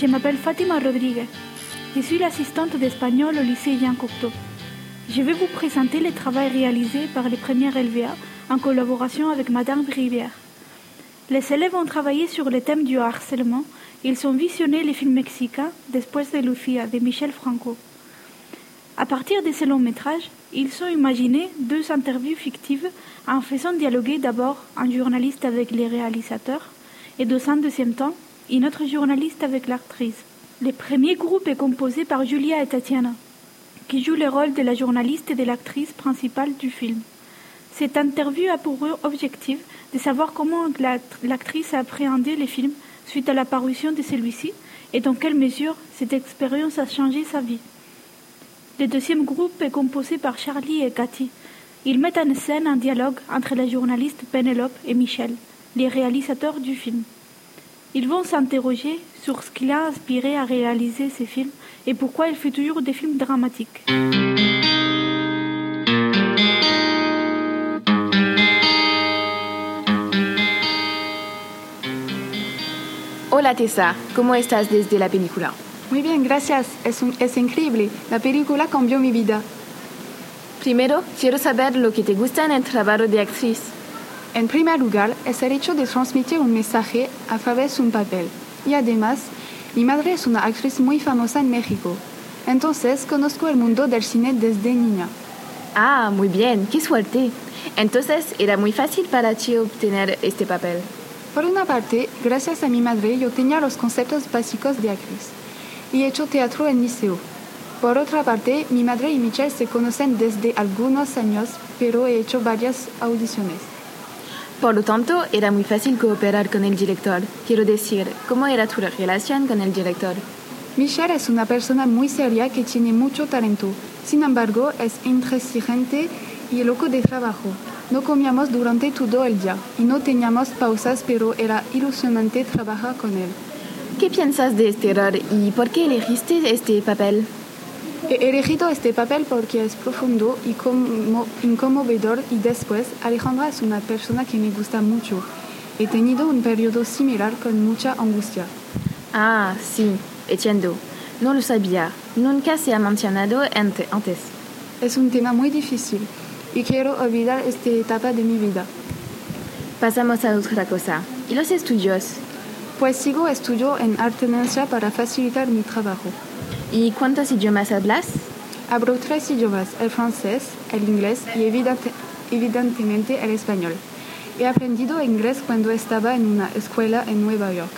Je m'appelle Fatima Rodriguez. Je suis l'assistante d'espagnol au lycée Jean Cocteau. Je vais vous présenter les travaux réalisés par les premières LVA en collaboration avec Madame Rivière. Les élèves ont travaillé sur le thème du harcèlement. Ils ont visionné les films mexicains Después de Lucia de Michel Franco. À partir de ce long métrage, ils ont imaginé deux interviews fictives en faisant dialoguer d'abord un journaliste avec les réalisateurs et dans un deuxième temps, une autre journaliste avec l'actrice. Le premier groupe est composé par Julia et Tatiana, qui jouent le rôle de la journaliste et de l'actrice principale du film. Cette interview a pour objectif de savoir comment l'actrice a appréhendé le film suite à la parution de celui-ci et dans quelle mesure cette expérience a changé sa vie. Le deuxième groupe est composé par Charlie et Cathy. Ils mettent en scène un dialogue entre la journaliste Penelope et Michel, les réalisateurs du film. Ils vont s'interroger sur ce qui l'a inspiré à réaliser ces films et pourquoi il fait toujours des films dramatiques. Hola Tessa, ¿cómo estás desde la película? Muy bien, gracias. Es, un, es increíble. La película cambió mi vida. Primero, quiero saber lo que te gusta en el trabajo de actriz. En primer lugar, es el hecho de transmitir un mensaje a través de un papel. Y además, mi madre es una actriz muy famosa en México. Entonces, conozco el mundo del cine desde niña. Ah, muy bien, qué suerte. Entonces, era muy fácil para ti obtener este papel. Por una parte, gracias a mi madre, yo tenía los conceptos básicos de actriz. Y he hecho teatro en liceo. Por otra parte, mi madre y Michelle se conocen desde algunos años, pero he hecho varias audiciones. Por lo tanto, era muy fácil cooperar con el director. Quiero decir, ¿cómo era tu relación con el director? Michelle es una persona muy seria que tiene mucho talento. Sin embargo, es intransigente y loco de trabajo. No comíamos durante todo el día y no teníamos pausas, pero era ilusionante trabajar con él. ¿Qué piensas de este error y por qué elegiste este papel? He elegido este papel porque es profundo y inconmovedor y después Alejandra es una persona que me gusta mucho. He tenido un periodo similar con mucha angustia. Ah, sí, entiendo. No lo sabía. Nunca se ha mencionado antes. Es un tema muy difícil y quiero olvidar esta etapa de mi vida. Pasamos a otra cosa. ¿Y los estudios? Pues sigo estudio en alternancia para facilitar mi trabajo. ¿Y cuántos idiomas hablas? Hablo tres idiomas, el francés, el inglés y evidentemente el español. He aprendido inglés cuando estaba en una escuela en Nueva York.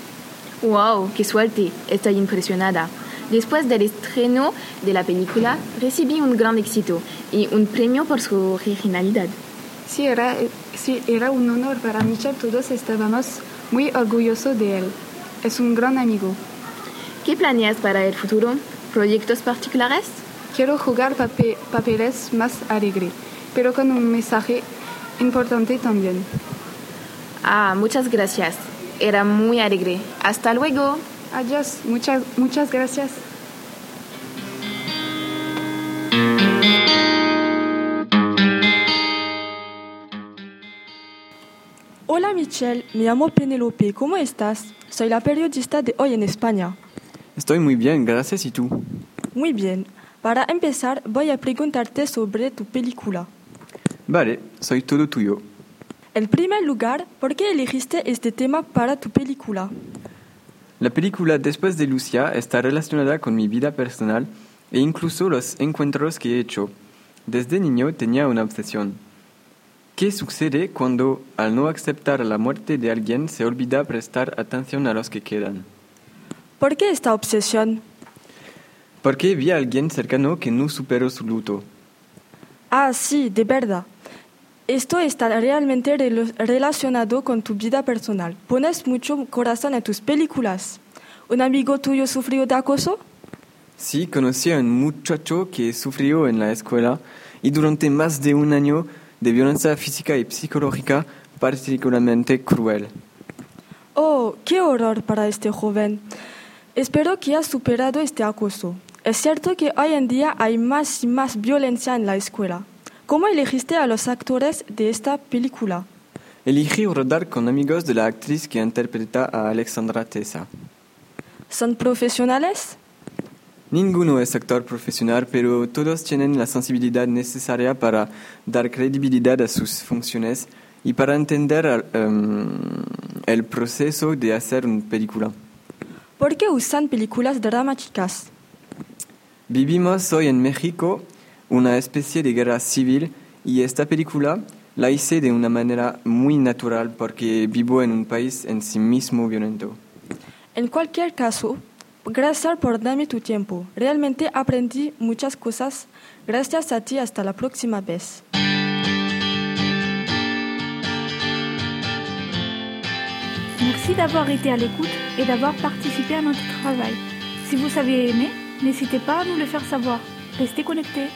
¡Wow! ¡Qué suerte! Estoy impresionada. Después del estreno de la película, recibí un gran éxito y un premio por su originalidad. Sí, era, sí, era un honor para Michel. Todos estábamos muy orgullosos de él. Es un gran amigo. ¿Qué planeas para el futuro? ¿Proyectos particulares? Quiero jugar papeles más alegres, pero con un mensaje importante también. Ah, muchas gracias. Era muy alegre. Hasta luego. Adiós. Muchas, muchas gracias. Hola Michelle, me llamo Penelope. ¿Cómo estás? Soy la periodista de Hoy en España. Estoy muy bien, gracias. ¿Y tú? Muy bien. Para empezar, voy a preguntarte sobre tu película. Vale, soy todo tuyo. En primer lugar, ¿por qué elegiste este tema para tu película? La película Después de Lucia está relacionada con mi vida personal e incluso los encuentros que he hecho. Desde niño tenía una obsesión. ¿Qué sucede cuando, al no aceptar la muerte de alguien, se olvida prestar atención a los que quedan? ¿Por qué esta obsesión? Porque vi a alguien cercano que no superó su luto. Ah, sí, de verdad. Esto está realmente relacionado con tu vida personal. Pones mucho corazón en tus películas. ¿Un amigo tuyo sufrió de acoso? Sí, conocí a un muchacho que sufrió en la escuela y durante más de un año de violencia física y psicológica particularmente cruel. Oh, qué horror para este joven. Espero que hayas superado este acoso. Es cierto que hoy en día hay más y más violencia en la escuela. ¿Cómo elegiste a los actores de esta película? Elegí rodar con amigos de la actriz que interpreta a Alexandra Tessa. ¿Son profesionales? Ninguno es actor profesional, pero todos tienen la sensibilidad necesaria para dar credibilidad a sus funciones y para entender um, el proceso de hacer una película. ¿Por qué usan películas dramáticas? Vivimos hoy en México una especie de guerra civil y esta película la hice de una manera muy natural porque vivo en un país en sí mismo violento. En cualquier caso, gracias por darme tu tiempo. Realmente aprendí muchas cosas. Gracias a ti. Hasta la próxima vez. D'avoir été à l'écoute et d'avoir participé à notre travail. Si vous avez aimé, n'hésitez pas à nous le faire savoir. Restez connectés.